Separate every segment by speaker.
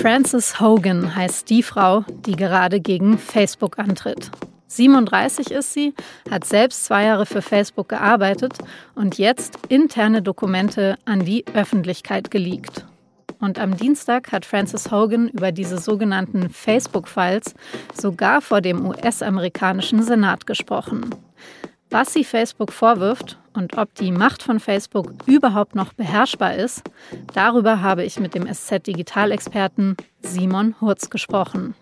Speaker 1: Frances Hogan heißt die Frau, die gerade gegen Facebook antritt. 37 ist sie, hat selbst zwei Jahre für Facebook gearbeitet und jetzt interne Dokumente an die Öffentlichkeit geleakt. Und am Dienstag hat Frances Hogan über diese sogenannten Facebook-Files sogar vor dem US-amerikanischen Senat gesprochen. Was sie Facebook vorwirft und ob die Macht von Facebook überhaupt noch beherrschbar ist, darüber habe ich mit dem SZ-Digital-Experten Simon Hurz gesprochen.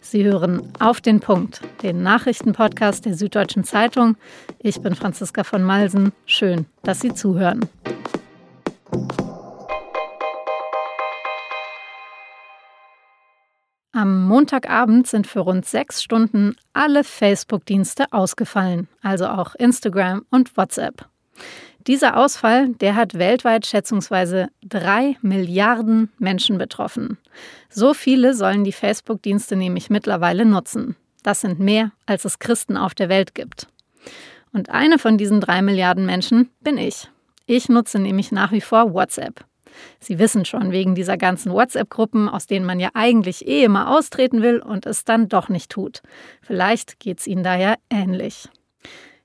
Speaker 1: Sie hören auf den Punkt, den Nachrichtenpodcast der Süddeutschen Zeitung. Ich bin Franziska von Malsen. Schön, dass Sie zuhören. Am Montagabend sind für rund sechs Stunden alle Facebook-Dienste ausgefallen, also auch Instagram und WhatsApp. Dieser Ausfall, der hat weltweit schätzungsweise drei Milliarden Menschen betroffen. So viele sollen die Facebook-Dienste nämlich mittlerweile nutzen. Das sind mehr, als es Christen auf der Welt gibt. Und eine von diesen drei Milliarden Menschen bin ich. Ich nutze nämlich nach wie vor WhatsApp. Sie wissen schon, wegen dieser ganzen WhatsApp-Gruppen, aus denen man ja eigentlich eh immer austreten will und es dann doch nicht tut. Vielleicht geht es Ihnen daher ähnlich.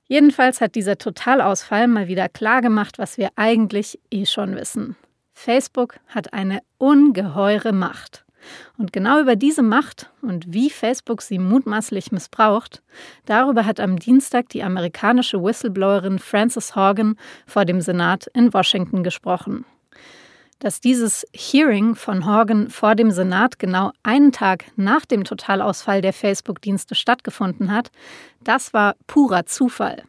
Speaker 1: Jedenfalls hat dieser Totalausfall mal wieder klar gemacht, was wir eigentlich eh schon wissen. Facebook hat eine ungeheure Macht. Und genau über diese Macht und wie Facebook sie mutmaßlich missbraucht, darüber hat am Dienstag die amerikanische Whistleblowerin Frances Horgan vor dem Senat in Washington gesprochen dass dieses Hearing von Horgan vor dem Senat genau einen Tag nach dem Totalausfall der Facebook-Dienste stattgefunden hat, das war purer Zufall.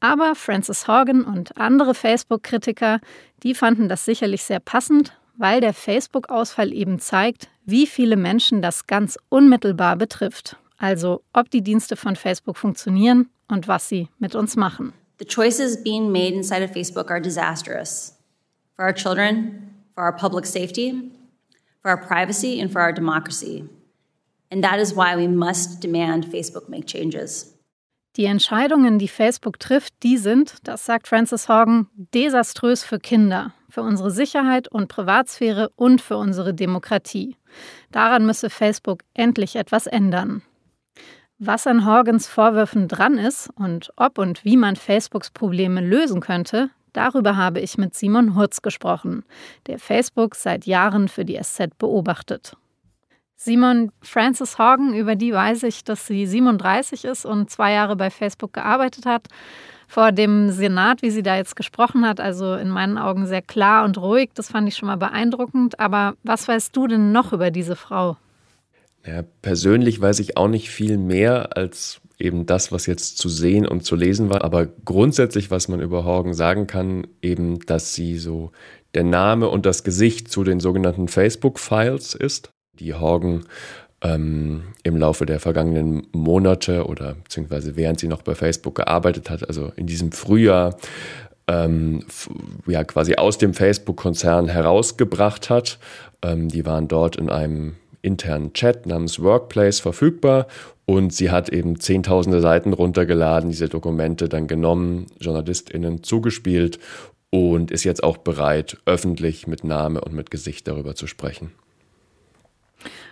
Speaker 1: Aber Francis Horgan und andere Facebook-Kritiker, die fanden das sicherlich sehr passend, weil der Facebook-Ausfall eben zeigt, wie viele Menschen das ganz unmittelbar betrifft. Also ob die Dienste von Facebook funktionieren und was sie mit uns machen.
Speaker 2: The choices being made inside of Facebook are disastrous. For our children, for our public safety, for our privacy, and for our democracy. And that is why we must demand Facebook make changes.
Speaker 1: Die Entscheidungen, die Facebook trifft, die sind, das sagt Francis Horgan, desaströs für Kinder, für unsere Sicherheit und Privatsphäre und für unsere Demokratie. Daran müsse Facebook endlich etwas ändern. Was an Horgans Vorwürfen dran ist und ob und wie man Facebooks Probleme lösen könnte, Darüber habe ich mit Simon Hurz gesprochen, der Facebook seit Jahren für die SZ beobachtet. Simon Frances Horgan, über die weiß ich, dass sie 37 ist und zwei Jahre bei Facebook gearbeitet hat. Vor dem Senat, wie sie da jetzt gesprochen hat, also in meinen Augen sehr klar und ruhig, das fand ich schon mal beeindruckend. Aber was weißt du denn noch über diese Frau?
Speaker 3: Ja, persönlich weiß ich auch nicht viel mehr als eben das, was jetzt zu sehen und zu lesen war. Aber grundsätzlich, was man über Horgan sagen kann, eben, dass sie so der Name und das Gesicht zu den sogenannten Facebook-Files ist, die Horgan ähm, im Laufe der vergangenen Monate oder beziehungsweise während sie noch bei Facebook gearbeitet hat, also in diesem Frühjahr, ähm, ja quasi aus dem Facebook-Konzern herausgebracht hat. Ähm, die waren dort in einem internen Chat namens Workplace verfügbar und sie hat eben zehntausende Seiten runtergeladen, diese Dokumente dann genommen, JournalistInnen zugespielt und ist jetzt auch bereit, öffentlich mit Name und mit Gesicht darüber zu sprechen.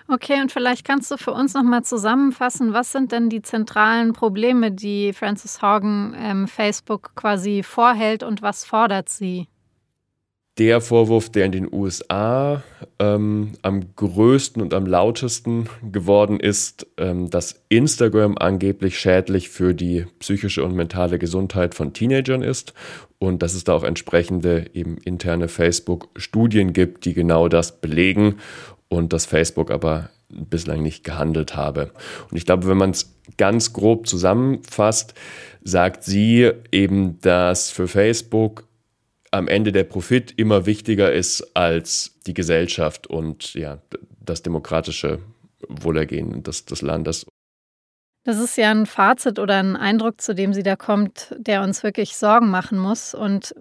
Speaker 1: Okay, und vielleicht kannst du für uns nochmal zusammenfassen, was sind denn die zentralen Probleme, die Frances Horgan ähm, Facebook quasi vorhält und was fordert sie?
Speaker 3: Der Vorwurf, der in den USA ähm, am größten und am lautesten geworden ist, ähm, dass Instagram angeblich schädlich für die psychische und mentale Gesundheit von Teenagern ist und dass es da auch entsprechende eben interne Facebook-Studien gibt, die genau das belegen und dass Facebook aber bislang nicht gehandelt habe. Und ich glaube, wenn man es ganz grob zusammenfasst, sagt sie eben, dass für Facebook am Ende der Profit immer wichtiger ist als die Gesellschaft und ja, das demokratische Wohlergehen des, des Landes.
Speaker 1: Das ist ja ein Fazit oder ein Eindruck, zu dem sie da kommt, der uns wirklich Sorgen machen muss. Und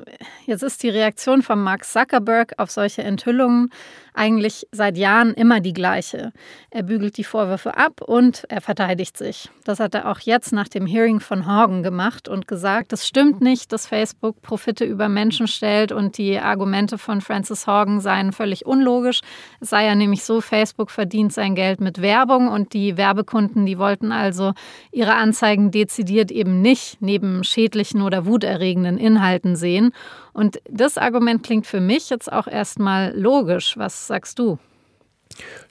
Speaker 1: jetzt ist die Reaktion von Mark Zuckerberg auf solche Enthüllungen eigentlich seit Jahren immer die gleiche. Er bügelt die Vorwürfe ab und er verteidigt sich. Das hat er auch jetzt nach dem Hearing von Horgan gemacht und gesagt, es stimmt nicht, dass Facebook Profite über Menschen stellt und die Argumente von Francis Horgan seien völlig unlogisch. Es sei ja nämlich so, Facebook verdient sein Geld mit Werbung und die Werbekunden, die wollten also ihre Anzeigen dezidiert eben nicht neben schädlichen oder wuterregenden Inhalten sehen. Und das Argument klingt für mich jetzt auch erstmal logisch. Was sagst du?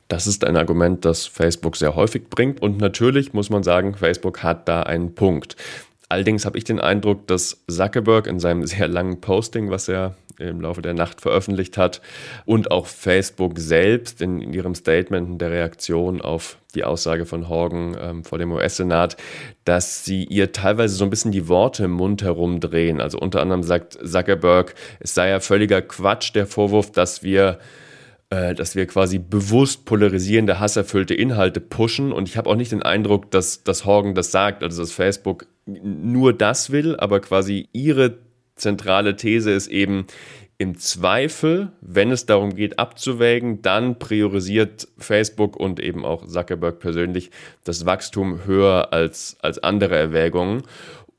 Speaker 3: Das ist ein Argument, das Facebook sehr häufig bringt. Und natürlich muss man sagen, Facebook hat da einen Punkt. Allerdings habe ich den Eindruck, dass Zuckerberg in seinem sehr langen Posting, was er im Laufe der Nacht veröffentlicht hat, und auch Facebook selbst in, ihrem Statement der Reaktion auf die Aussage von Horgan ähm, vor dem US-Senat, dass sie ihr teilweise so ein bisschen die Worte im Mund herumdrehen. Also unter anderem sagt Zuckerberg, es sei ja völliger Quatsch der Vorwurf, dass wir äh, dass wir quasi bewusst polarisierende, hasserfüllte Inhalte pushen. Und ich habe auch nicht den Eindruck, dass, dass Horgan das sagt, also dass Facebook nur das will, aber quasi ihre zentrale These ist eben, im Zweifel, wenn es darum geht, abzuwägen, dann priorisiert Facebook und eben auch Zuckerberg persönlich das Wachstum höher als, als andere Erwägungen.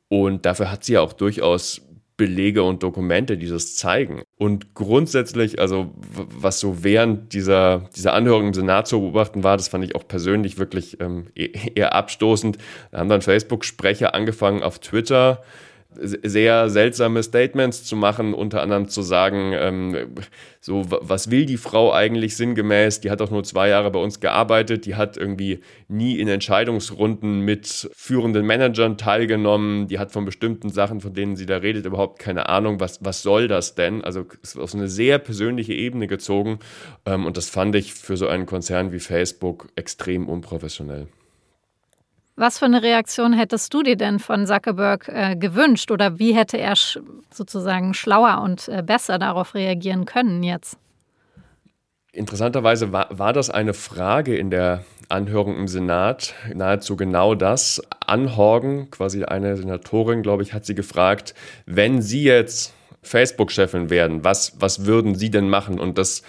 Speaker 3: Und dafür hat sie ja auch durchaus Belege und Dokumente, die das zeigen. Und grundsätzlich, also was so während dieser, dieser Anhörung im Senat zu beobachten war, das fand ich auch persönlich wirklich ähm, e-, eher abstoßend. Da haben dann Facebook-Sprecher angefangen auf Twitter sehr seltsame Statements zu machen, unter anderem zu sagen, ähm, so, was will die Frau eigentlich sinngemäß? Die hat auch nur zwei Jahre bei uns gearbeitet, die hat irgendwie nie in Entscheidungsrunden mit führenden Managern teilgenommen, die hat von bestimmten Sachen, von denen sie da redet, überhaupt keine Ahnung, was, was soll das denn? Also es ist auf eine sehr persönliche Ebene gezogen ähm, und das fand ich für so einen Konzern wie Facebook extrem unprofessionell.
Speaker 1: Was für eine Reaktion hättest du dir denn von Zuckerberg äh, gewünscht oder wie hätte er sch sozusagen schlauer und äh, besser darauf reagieren können jetzt?
Speaker 3: Interessanterweise war, war das eine Frage in der Anhörung im Senat, nahezu genau das. Anhorgen, quasi eine Senatorin, glaube ich, hat sie gefragt, wenn Sie jetzt Facebook-Chefin werden, was, was würden Sie denn machen? Und das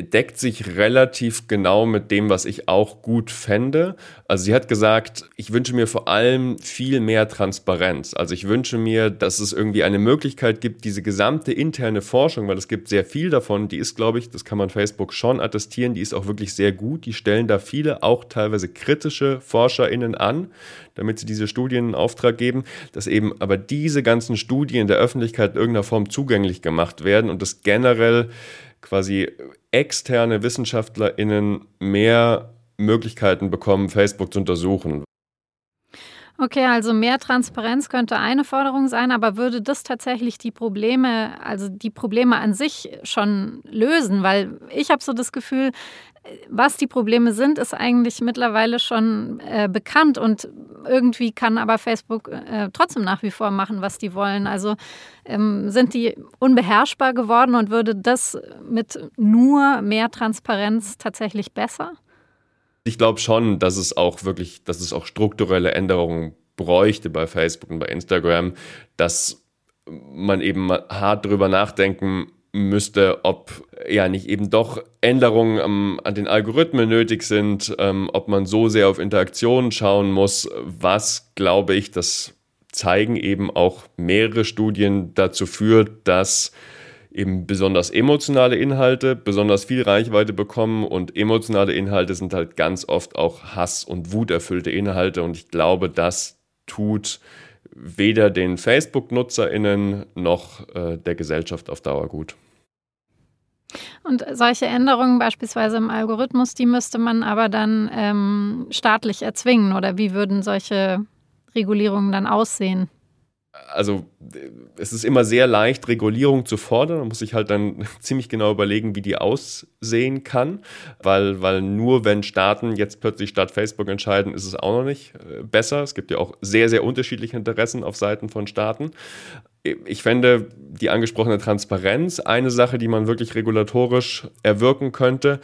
Speaker 3: deckt sich relativ genau mit dem, was ich auch gut fände. Also sie hat gesagt, ich wünsche mir vor allem viel mehr Transparenz. Also ich wünsche mir, dass es irgendwie eine Möglichkeit gibt, diese gesamte interne Forschung, weil es gibt sehr viel davon, die ist, glaube ich, das kann man Facebook schon attestieren, die ist auch wirklich sehr gut. Die stellen da viele, auch teilweise kritische ForscherInnen an, damit sie diese Studien in Auftrag geben, dass eben aber diese ganzen Studien der Öffentlichkeit in irgendeiner Form zugänglich gemacht werden und das generell quasi externe WissenschaftlerInnen mehr Möglichkeiten bekommen, Facebook zu untersuchen.
Speaker 1: Okay, also mehr Transparenz könnte eine Forderung sein, aber würde das tatsächlich die Probleme, also die Probleme an sich schon lösen? Weil ich habe so das Gefühl, was die Probleme sind, ist eigentlich mittlerweile schon äh, bekannt und irgendwie kann aber Facebook äh, trotzdem nach wie vor machen, was die wollen. Also ähm, sind die unbeherrschbar geworden und würde das mit nur mehr Transparenz tatsächlich besser?
Speaker 3: Ich glaube schon, dass es auch wirklich, dass es auch strukturelle Änderungen bräuchte bei Facebook und bei Instagram, dass man eben hart drüber nachdenken müsste, ob ja nicht eben doch Änderungen am, an den Algorithmen nötig sind, ähm, ob man so sehr auf Interaktionen schauen muss, was glaube ich, das zeigen eben auch mehrere Studien dazu führt, dass eben besonders emotionale Inhalte besonders viel Reichweite bekommen und emotionale Inhalte sind halt ganz oft auch Hass- und Wuterfüllte Inhalte und ich glaube, das tut weder den Facebook-NutzerInnen noch äh, der Gesellschaft auf Dauer gut.
Speaker 1: Und solche Änderungen beispielsweise im Algorithmus, die müsste man aber dann ähm, staatlich erzwingen oder wie würden solche Regulierungen dann aussehen?
Speaker 3: Also es ist immer sehr leicht, Regulierung zu fordern. Man muss sich halt dann ziemlich genau überlegen, wie die aussehen kann, weil, weil nur wenn Staaten jetzt plötzlich statt Facebook entscheiden, ist es auch noch nicht äh, besser. Es gibt ja auch sehr, sehr unterschiedliche Interessen auf Seiten von Staaten. Ich fände die angesprochene Transparenz eine Sache, die man wirklich regulatorisch erwirken könnte.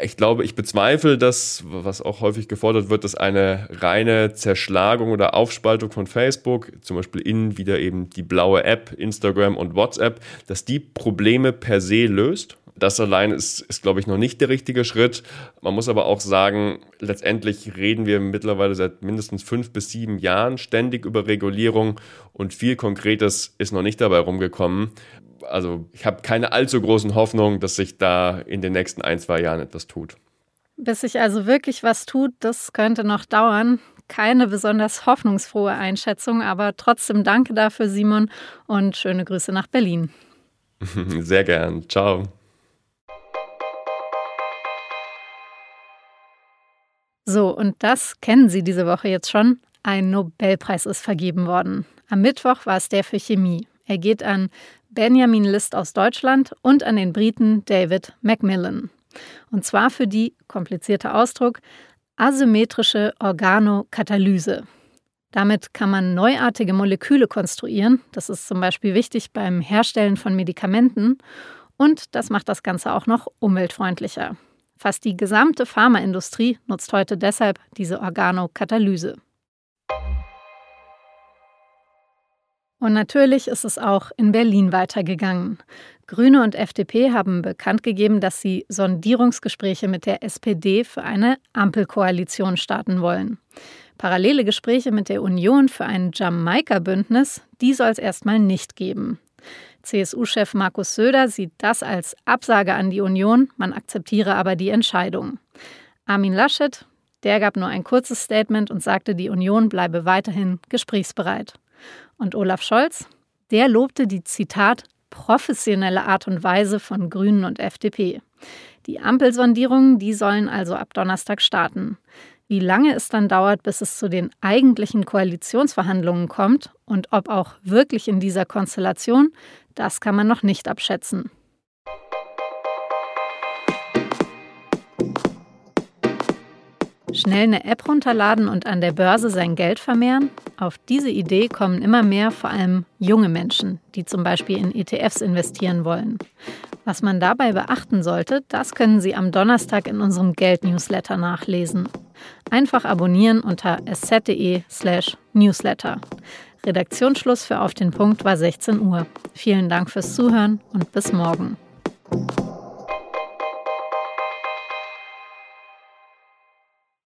Speaker 3: Ich glaube, ich bezweifle, dass, was auch häufig gefordert wird, dass eine reine Zerschlagung oder Aufspaltung von Facebook, zum Beispiel in wieder eben die blaue App, Instagram und WhatsApp, dass die Probleme per se löst. Das allein ist, ist, glaube ich, noch nicht der richtige Schritt. Man muss aber auch sagen, letztendlich reden wir mittlerweile seit mindestens fünf bis sieben Jahren ständig über Regulierung und viel Konkretes ist noch nicht dabei rumgekommen also ich habe keine allzu großen Hoffnungen, dass sich da in den nächsten ein, zwei Jahren etwas tut.
Speaker 1: Bis sich also wirklich was tut, das könnte noch dauern. Keine besonders hoffnungsfrohe Einschätzung, aber trotzdem danke dafür, Simon, und schöne Grüße nach Berlin.
Speaker 3: Sehr gern. Ciao.
Speaker 1: So, und das kennen Sie diese Woche jetzt schon. Ein Nobelpreis ist vergeben worden. Am Mittwoch war es der für Chemie. Er geht an Benjamin List aus Deutschland und an den Briten David Macmillan. Und zwar für die, komplizierter Ausdruck, asymmetrische Organokatalyse. Damit kann man neuartige Moleküle konstruieren. Das ist zum Beispiel wichtig beim Herstellen von Medikamenten. Und das macht das Ganze auch noch umweltfreundlicher. Fast die gesamte Pharmaindustrie nutzt heute deshalb diese Organokatalyse. Und natürlich ist es auch in Berlin weitergegangen. Grüne und FDP haben bekannt gegeben, dass sie Sondierungsgespräche mit der SPD für eine Ampelkoalition starten wollen. Parallele Gespräche mit der Union für ein Jamaika-Bündnis, die soll es erstmal nicht geben. CSU-Chef Markus Söder sieht das als Absage an die Union, man akzeptiere aber die Entscheidung. Armin Laschet, der gab nur ein kurzes Statement und sagte, die Union bleibe weiterhin gesprächsbereit. Und Olaf Scholz, der lobte die Zitat professionelle Art und Weise von Grünen und FDP. Die Ampelsondierungen, die sollen also ab Donnerstag starten. Wie lange es dann dauert, bis es zu den eigentlichen Koalitionsverhandlungen kommt und ob auch wirklich in dieser Konstellation, das kann man noch nicht abschätzen. Schnell eine App runterladen und an der Börse sein Geld vermehren? Auf diese Idee kommen immer mehr, vor allem junge Menschen, die zum Beispiel in ETFs investieren wollen. Was man dabei beachten sollte, das können Sie am Donnerstag in unserem Geld-Newsletter nachlesen. Einfach abonnieren unter asset.de/slash newsletter. Redaktionsschluss für Auf den Punkt war 16 Uhr. Vielen Dank fürs Zuhören und bis morgen.